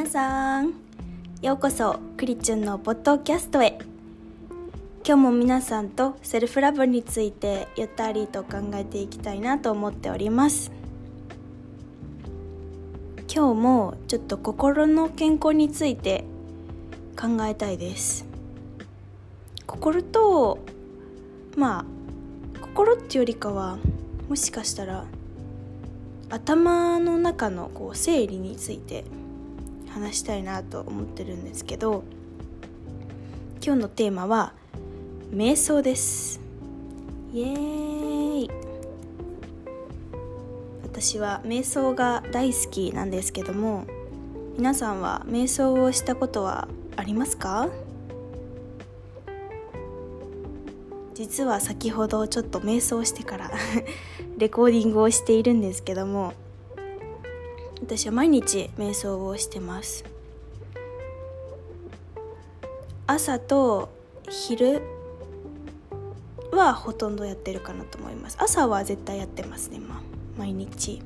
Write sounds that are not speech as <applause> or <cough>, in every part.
皆さんようこそクリチュンのポッドキャストへ。今日も皆さんとセルフラブについてゆったりと考えていきたいなと思っております。今日もちょっと心の健康について考えたいです。心とまあ心っていうよりかはもしかしたら頭の中のこう整理について話したいなと思ってるんですけど今日のテーマは瞑想です。イエーイ。私は瞑想が大好きなんですけども皆さんは瞑想をしたことはありますか？実は先ほどちょっと瞑想してから <laughs> レコーディングをしているんですけども私は毎日瞑想をしてます。朝と昼はほとんどやってるかなと思います。朝は絶対やってますね、まあ、毎日。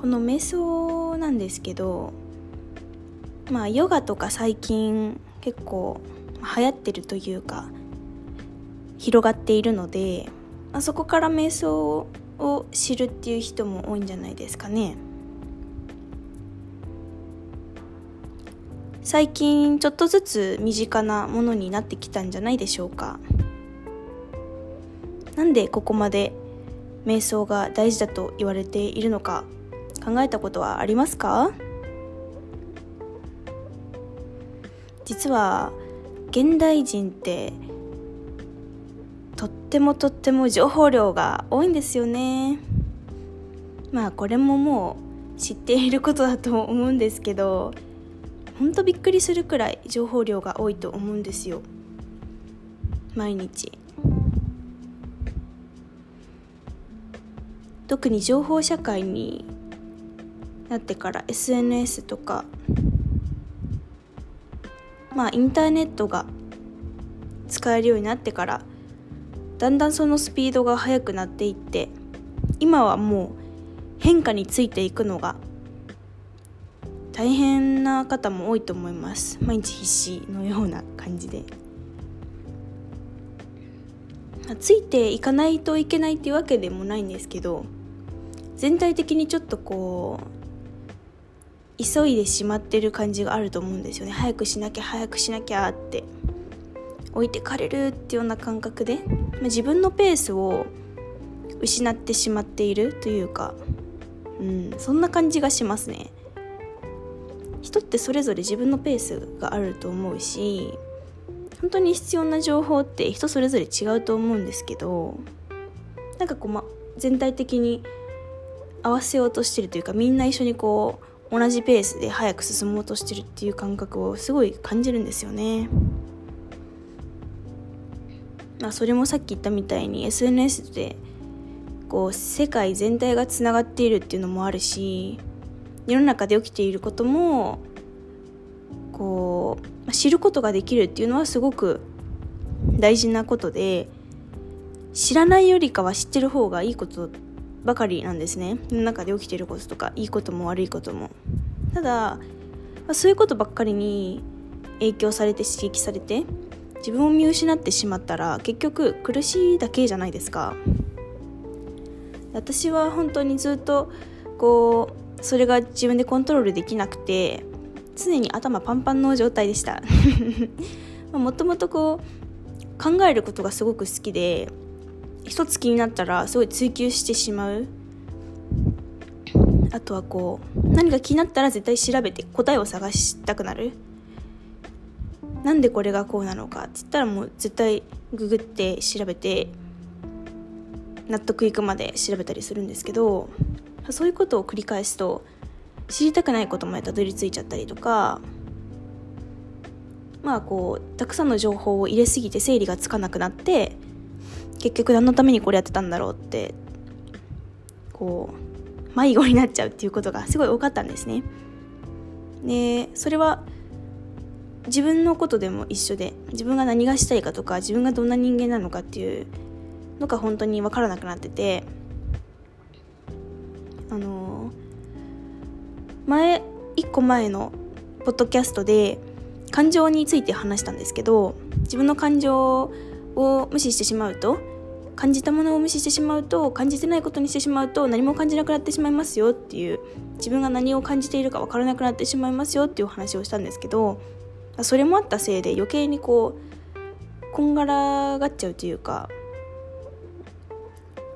この瞑想なんですけどまあヨガとか最近結構流行ってるというか広がっているので、あ、そこから瞑想を知るっていう人も多いんじゃないですかね。最近ちょっとずつ身近なものになってきたんじゃないでしょうか。なんでここまで瞑想が大事だと言われているのか考えたことはありますか？実は現代人ってってもとっても情報量が多いんですよね。まあこれももう知っていることだと思うんですけどほんとびっくりするくらい情報量が多いと思うんですよ。毎日。特に情報社会になってから SNS とかまあインターネットが使えるようになってからだんだんそのスピードが速くなっていって今はもう変化についていくのが大変な方も多いと思います。毎日必死のような感じで。ついていかないといけないっていうわけでもないんですけど全体的にちょっとこう急いでしまってる感じがあると思うんですよね。早くしなきゃ早くしなきゃって。置いてかれるっていうような感覚で、ま、自分のペースを失ってしまっているというか、うん、そんな感じがしますね人ってそれぞれ自分のペースがあると思うし本当に必要な情報って人それぞれ違うと思うんですけどなんかこう、ま、全体的に合わせようとしてるというかみんな一緒にこう同じペースで早く進もうとしてるっていう感覚をすごい感じるんですよね。まあ、それもさっき言ったみたいに SNS でこう世界全体がつながっているっていうのもあるし世の中で起きていることもこう知ることができるっていうのはすごく大事なことで知らないよりかは知ってる方がいいことばかりなんですね。世の中で起きてることとかいいことも悪いことも。ただ、ま、そういうことばっかりに影響されて刺激されて自分を見失ってしまったら結局苦しいだけじゃないですか。私は本当にずっとこうそれが自分でコントロールできなくて常に頭パンパンの状態でした。<laughs> もともとこう考えることがすごく好きで一つ気になったらすごい追求してしまう。あとはこう何か気になったら絶対調べて答えを探したくなる。なんでこれがこうなのかって言ったらもう絶対ググって調べて納得いくまで調べたりするんですけどそういうことを繰り返すと知りたくないことまでたどり着いちゃったりとかまあこうたくさんの情報を入れすぎて整理がつかなくなって結局何のためにこれやってたんだろうってこう迷子になっちゃうっていうことがすごい多かったんですね。でそれは自分のことでも一緒で自分が何がしたいかとか自分がどんな人間なのかっていうのが本当に分からなくなっててあの前1個前のポッドキャストで感情について話したんですけど自分の感情を無視してしまうと感じたものを無視してしまうと感じてないことにしてしまうと何も感じなくなってしまいますよっていう自分が何を感じているか分からなくなってしまいますよっていう話をしたんですけどそれもあったせいで余計にこうこんがらがっちゃうというか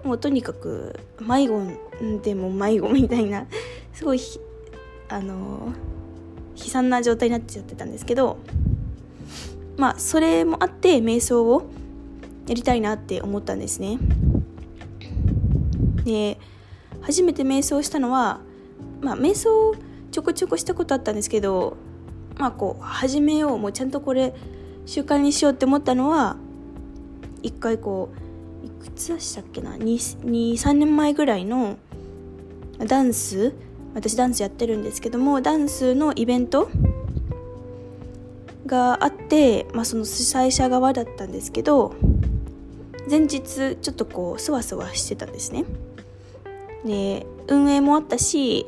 もうとにかく迷子でも迷子みたいなすごいあの悲惨な状態になっちゃってたんですけどまあそれもあって瞑想をやりたいなって思ったんですね。で初めて瞑想したのはまあ瞑想ちょこちょこしたことあったんですけどまあこう始めようもうちゃんとこれ習慣にしようって思ったのは一回こういくつでしたっけな？23年前ぐらいのダンス？私ダンスやってるんですけどもダンスのイベント？があって、まあ、その主催者側だったんですけど前日ちょっとこうそわそわしてたんですね。で運営もあったし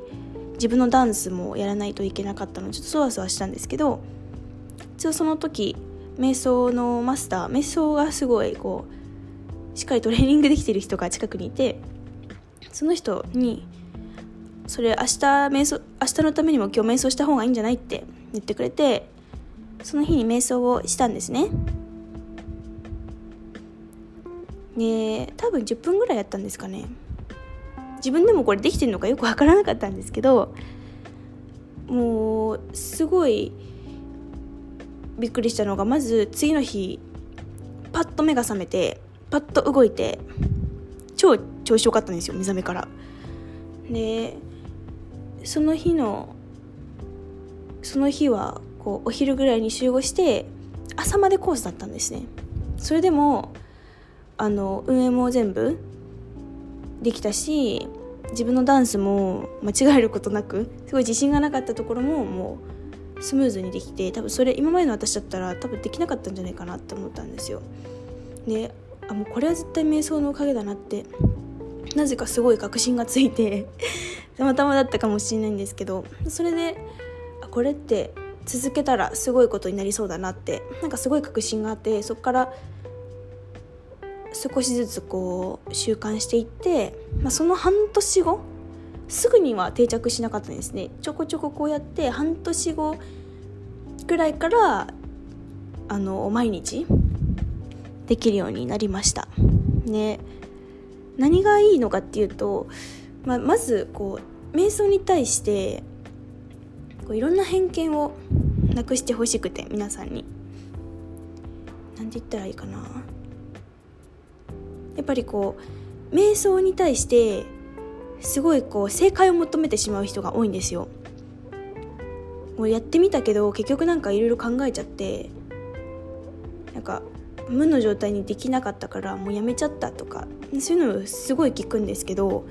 自分のダンスもやらないといけなかったのでちょっとそわそわしたんですけど一応その時瞑想のマスター瞑想がすごいこうしっかりトレーニングできてる人が近くにいてその人にそれ明日瞑想明日のためにも今日瞑想した方がいいんじゃないって言ってくれてその日に瞑想をしたんですね。で多分10分ぐらいやったんですかね。自分でもこれできてるのかよくわからなかったんですけどもうすごいびっくりしたのがまず次の日パッと目が覚めてパッと動いて超調子よかったんですよ目覚めから。でその日のその日はこうお昼ぐらいに集合して朝までコースだったんですね。それでもあの運営も全部できたし自分のダンスも間違えることなくすごい自信がなかったところももうスムーズにできて多分それ今までの私だったら多分できなかったんじゃないかなって思ったんですよ。であもうこれは絶対瞑想のおかげだなってなぜかすごい確信がついて <laughs> たまたまだったかもしれないんですけどそれであこれって続けたらすごいことになりそうだなってなんかすごい確信があってそこから少しずつこう習慣していって、まあ、その半年後すぐには定着しなかったんですね。ちょこちょここうやって半年後ぐらいからあの毎日できるようになりました。ね。何がいいのかっていうと、まあ、まずこう瞑想に対してこういろんな偏見をなくしてほしくて皆さんに。何て言ったらいいかな。やっぱりこう瞑想に対してすごいこう正解を求めてしまう人が多いんですよ。もうやってみたけど結局なんかいろいろ考えちゃってなんか無の状態にできなかったからもうやめちゃったとかそういうのすごい聞くんですけど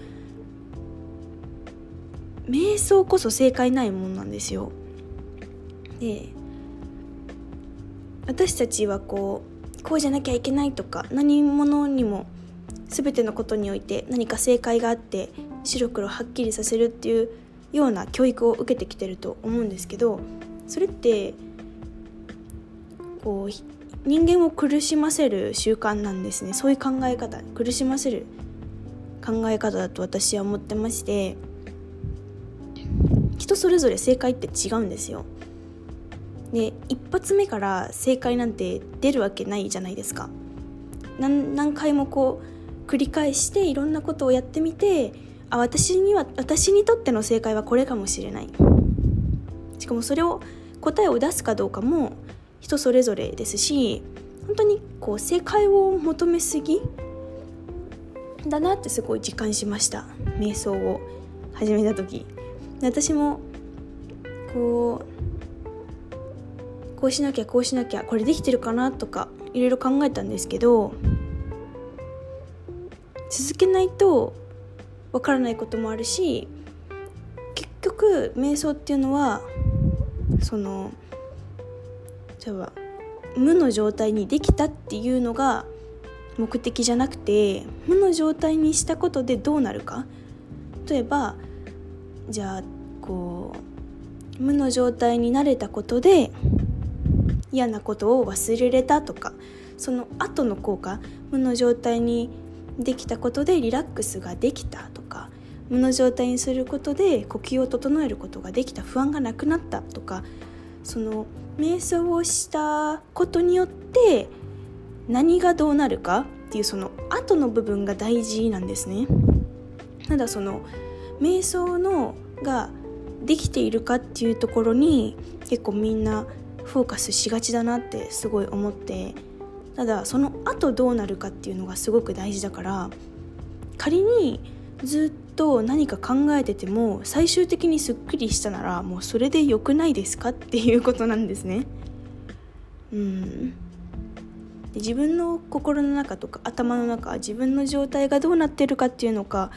瞑想こそ正解ないもんなんですよ。で私たちはこうこうじゃなきゃいけないとか何者にも全てのことにおいて何か正解があって白黒はっきりさせるっていうような教育を受けてきてると思うんですけどそれってこう人間を苦しませる習慣なんですね。そういう考え方苦しませる考え方だと私は思ってまして人それぞれ正解って違うんですよ。で一発目から正解なんて出るわけないじゃないですか。何回もこう繰り返していろんなことをやってみてあ私には私にとっての正解はこれかもしれない。しかもそれを答えを出すかどうかも人それぞれですし本当にこう正解を求めすぎだなってすごい実感しました。瞑想を始めた時。私もこうこうしなきゃこうしなきゃこれできてるかなとかいろいろ考えたんですけど続けないとわからないこともあるし結局瞑想っていうのはその例えば無の状態にできたっていうのが目的じゃなくて無の状態にしたことでどうなるか。例えばじゃあこう無の状態になれたことで嫌なことを忘れれたとかその後の効果無の状態にできたことでリラックスができたとか無の状態にすることで呼吸を整えることができた不安がなくなったとかその瞑想をしたことによって何がどうなるかっていうその後の部分が大事なんですね。ただその瞑想のができているかっていうところに結構みんなフォーカスしがちだなってすごい思ってただその後どうなるかっていうのがすごく大事だから仮にずっと何か考えてても最終的にすっきりしたならもうそれで良くないですかっていうことなんですね。うん。で自分の心の中とか頭の中自分の状態がどうなってるかっていうのか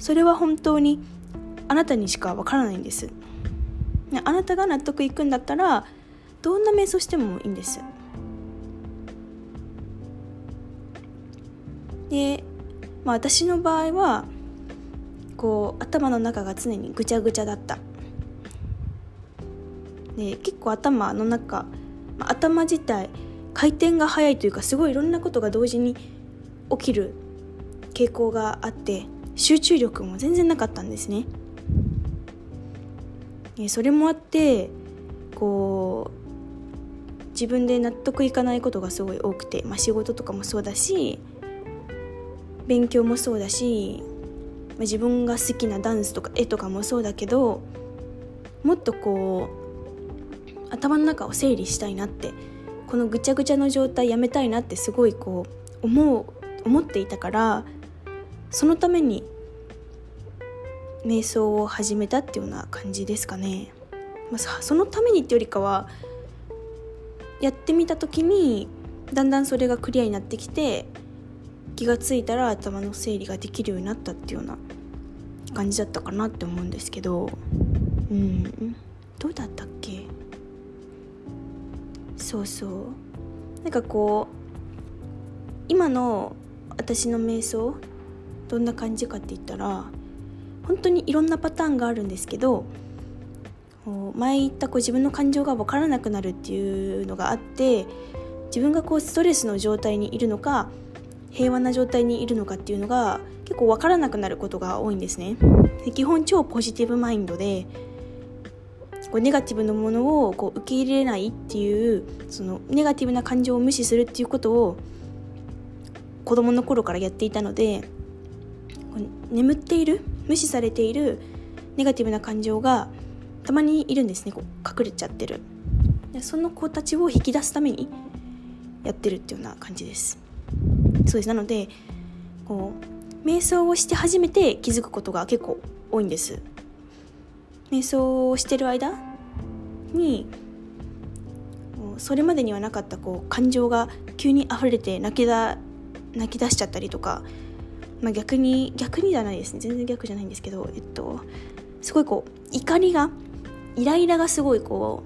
それは本当にあなたにしかわからないんです。あなたが納得いくんだったらどんな瞑想してもいいんです。で、まあ、私の場合はこう頭の中が常にぐちゃぐちゃだったで結構頭の中、まあ、頭自体回転が速いというかすごいいろんなことが同時に起きる傾向があって集中力も全然なかったんですね。それもあってこう自分で納得いかないことがすごい多くて、まあ、仕事とかもそうだし勉強もそうだし、ま、自分が好きなダンスとか絵とかもそうだけどもっとこう頭の中を整理したいなってこのぐちゃぐちゃの状態やめたいなってすごいこう思う思っていたからそのために瞑想を始めたっていうような感じですかね。まあ、そのためにってよりかはやってみた時にだんだんそれがクリアになってきて気が付いたら頭の整理ができるようになったっていうような感じだったかなって思うんですけど。うん。どうだったっけ？そうそう。なんかこう今の私の瞑想どんな感じかって言ったら本当にいろんなパターンがあるんですけど前言ったこう自分の感情が分からなくなるっていうのがあって自分がこうストレスの状態にいるのか平和な状態にいるのかっていうのが結構分からなくなることが多いんですね。で基本超ポジティブマインドでこうネガティブなものをこう受け入れないっていうそのネガティブな感情を無視するっていうことを子供の頃からやっていたので眠っている無視されているネガティブな感情がたまにいるんですね。こう隠れちゃってる。その子たちを引き出すためにやってるっていうような感じです。そうです。なのでこう瞑想をして初めて気づくことが結構多いんです。瞑想をしてる間にそれまでにはなかったこう感情が急に溢れて泣きだ泣き出しちゃったりとか、まあ、逆に逆にじゃないですね。全然逆じゃないんですけどえっとすごいこう怒りがイライラがすごいこ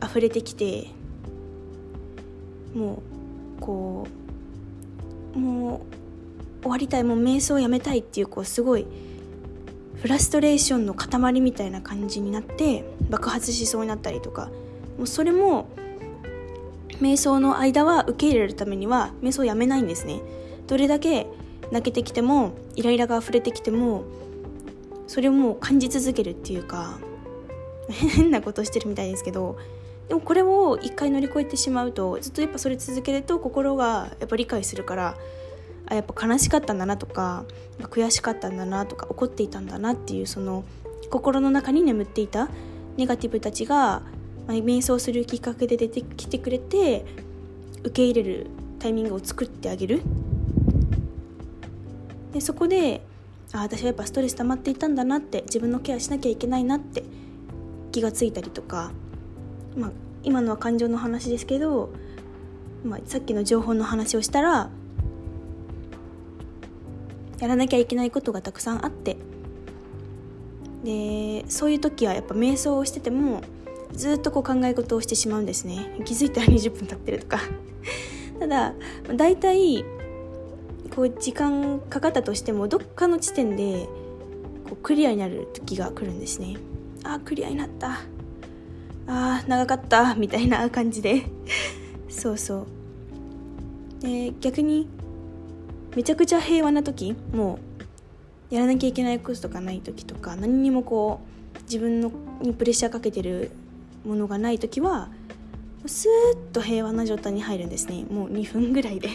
う溢れてきてもうこうもう終わりたいもう瞑想をやめたいっていうこうすごいフラストレーションの塊みたいな感じになって爆発しそうになったりとか。もうそれも瞑想の間は受け入れるためには瞑想をやめないんですね。どれだけ泣けてきてもイライラが溢れてきてもそれをもう感じ続けるっていうか <laughs> 変なことしてるみたいですけどでもこれを一回乗り越えてしまうとずっとやっぱそれ続けると心がやっぱ理解するからあやっぱ悲しかったんだなとか悔しかったんだなとか怒っていたんだなっていうその心の中に眠っていたネガティブたちが、まあ、瞑想するきっかけで出てきてくれて受け入れるタイミングを作ってあげる。でそこであ私はやっぱストレス溜まっていたんだなって自分のケアしなきゃいけないなって気がついたりとか、まあ、今のは感情の話ですけど、まあ、さっきの情報の話をしたらやらなきゃいけないことがたくさんあって。でそういう時はやっぱ瞑想をしててもずっとこう考え事をしてしまうんですね。気づいたら20分経ってるとか。<laughs> ただ大体こう時間かかったとしてもどっかの地点でこうクリアになる時が来るんですね。あクリアになった。あー長かったみたいな感じで。<laughs> そうそう。で逆にめちゃくちゃ平和な時もうやらなきゃいけないこととかない時とか何にもこう自分のにプレッシャーかけてるものがない時はスーッと平和な状態に入るんですね。もう2分ぐらいで。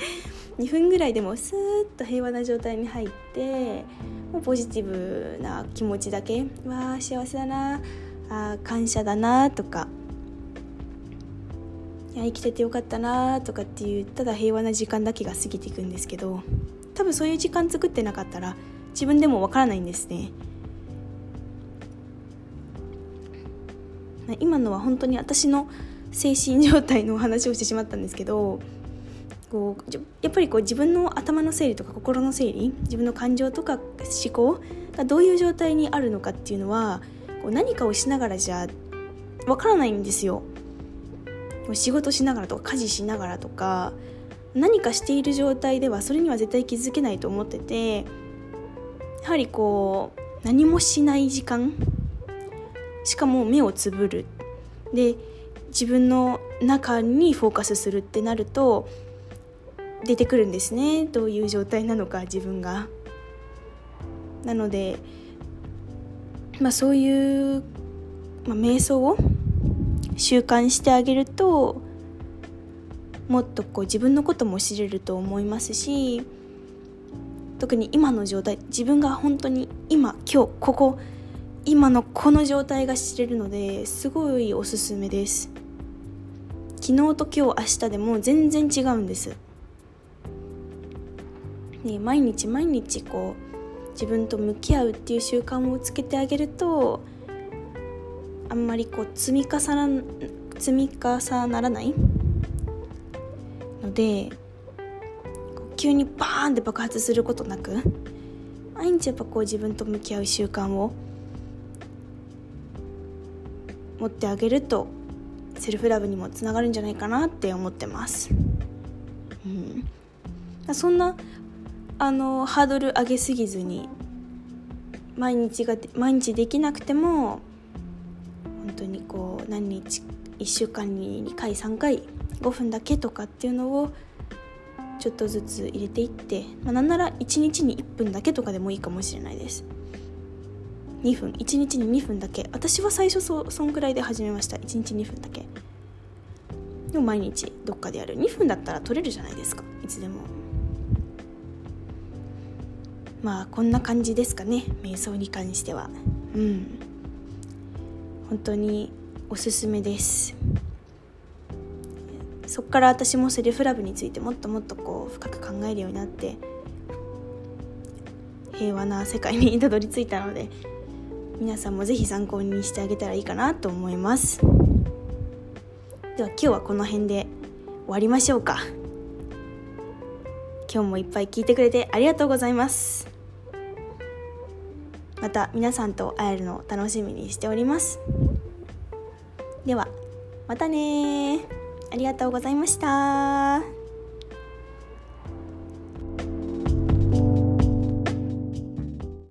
<laughs> 2分ぐらいでもスーッと平和な状態に入ってもうポジティブな気持ちだけ。わあ幸せだなあ感謝だなとかいや生きててよかったなとかっていうただ平和な時間だけが過ぎていくんですけど多分そういう時間作ってなかったら自分でもわからないんですね。今のは本当に私の精神状態のお話をしてしまったんですけどこうやっぱりこう自分の頭の整理とか心の整理自分の感情とか思考がどういう状態にあるのかっていうのはこう何かをしながらじゃわからないんですよ。仕事しながらとか家事しながらとか何かしている状態ではそれには絶対気づけないと思っててやはりこう何もしない時間しかも目をつぶるで自分の中にフォーカスするってなると出てくるんですねどういう状態なのか自分が。なので、まあ、そういう、まあ、瞑想を習慣してあげるともっとこう自分のことも知れると思いますし特に今の状態自分が本当に今今日ここ今のこの状態が知れるのですごいおすすめです。昨日と今日明日でも全然違うんです。ね、毎日毎日こう自分と向き合うっていう習慣をつけてあげるとあんまりこう積み重な積み重ならないので急にバーンって爆発することなく毎日やっぱこう自分と向き合う習慣を持ってあげるとセルフラブにもつながるんじゃないかなって思ってます。うん、そんなあのハードル上げすぎずに毎日が毎日できなくても本当にこう何日1週間に2回3回5分だけとかっていうのをちょっとずつ入れていって、まあ、なんなら1日に1分だけとかでもいいかもしれないです。2分1日に2分だけ。私は最初そそんくらいで始めました。1日2分だけ。でも毎日どっかでやる。2分だったら取れるじゃないですか。いつでも。まあこんな感じですかね。瞑想に関しては。うん。本当におすすめです。そっから私もセルフラブについてもっともっとこう深く考えるようになって平和な世界にたどり着いたので皆さんも是非参考にしてあげたらいいかなと思います。では今日はこの辺で終わりましょうか。今日もいっぱい聞いてくれてありがとうございます。また皆さんと会えるのを楽しみにしております。ではまたねありがとうございました。